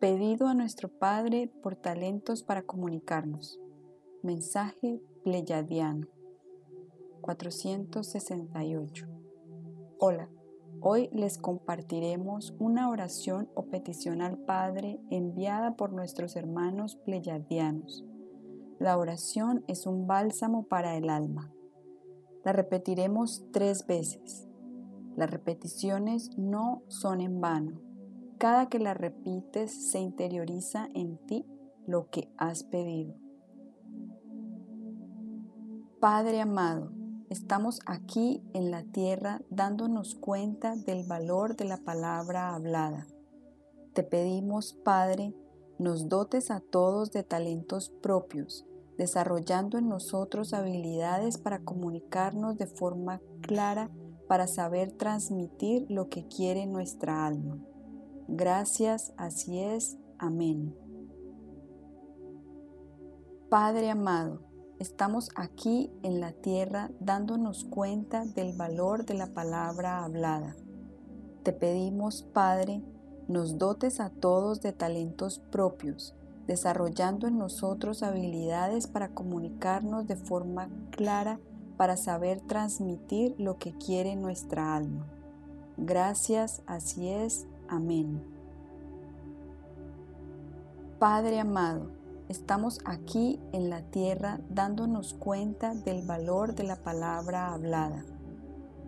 Pedido a nuestro Padre por talentos para comunicarnos. Mensaje pleyadiano. 468. Hola, hoy les compartiremos una oración o petición al Padre enviada por nuestros hermanos pleyadianos. La oración es un bálsamo para el alma. La repetiremos tres veces. Las repeticiones no son en vano cada que la repites se interioriza en ti lo que has pedido. Padre amado, estamos aquí en la tierra dándonos cuenta del valor de la palabra hablada. Te pedimos, Padre, nos dotes a todos de talentos propios, desarrollando en nosotros habilidades para comunicarnos de forma clara para saber transmitir lo que quiere nuestra alma. Gracias, así es. Amén. Padre amado, estamos aquí en la tierra dándonos cuenta del valor de la palabra hablada. Te pedimos, Padre, nos dotes a todos de talentos propios, desarrollando en nosotros habilidades para comunicarnos de forma clara para saber transmitir lo que quiere nuestra alma. Gracias, así es. Amén. Padre amado, estamos aquí en la tierra dándonos cuenta del valor de la palabra hablada.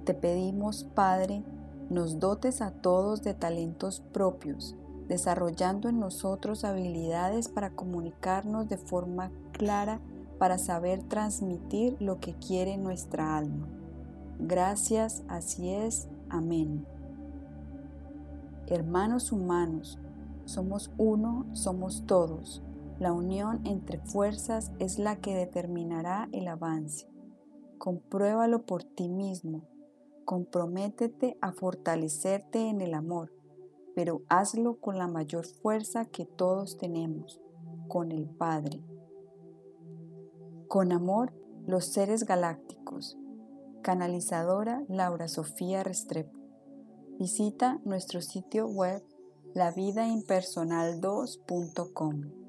Te pedimos, Padre, nos dotes a todos de talentos propios, desarrollando en nosotros habilidades para comunicarnos de forma clara para saber transmitir lo que quiere nuestra alma. Gracias, así es. Amén. Hermanos humanos, somos uno, somos todos. La unión entre fuerzas es la que determinará el avance. Compruébalo por ti mismo. Comprométete a fortalecerte en el amor, pero hazlo con la mayor fuerza que todos tenemos, con el Padre. Con amor, los seres galácticos. Canalizadora Laura Sofía Restrepo. Visita nuestro sitio web lavidaimpersonal2.com.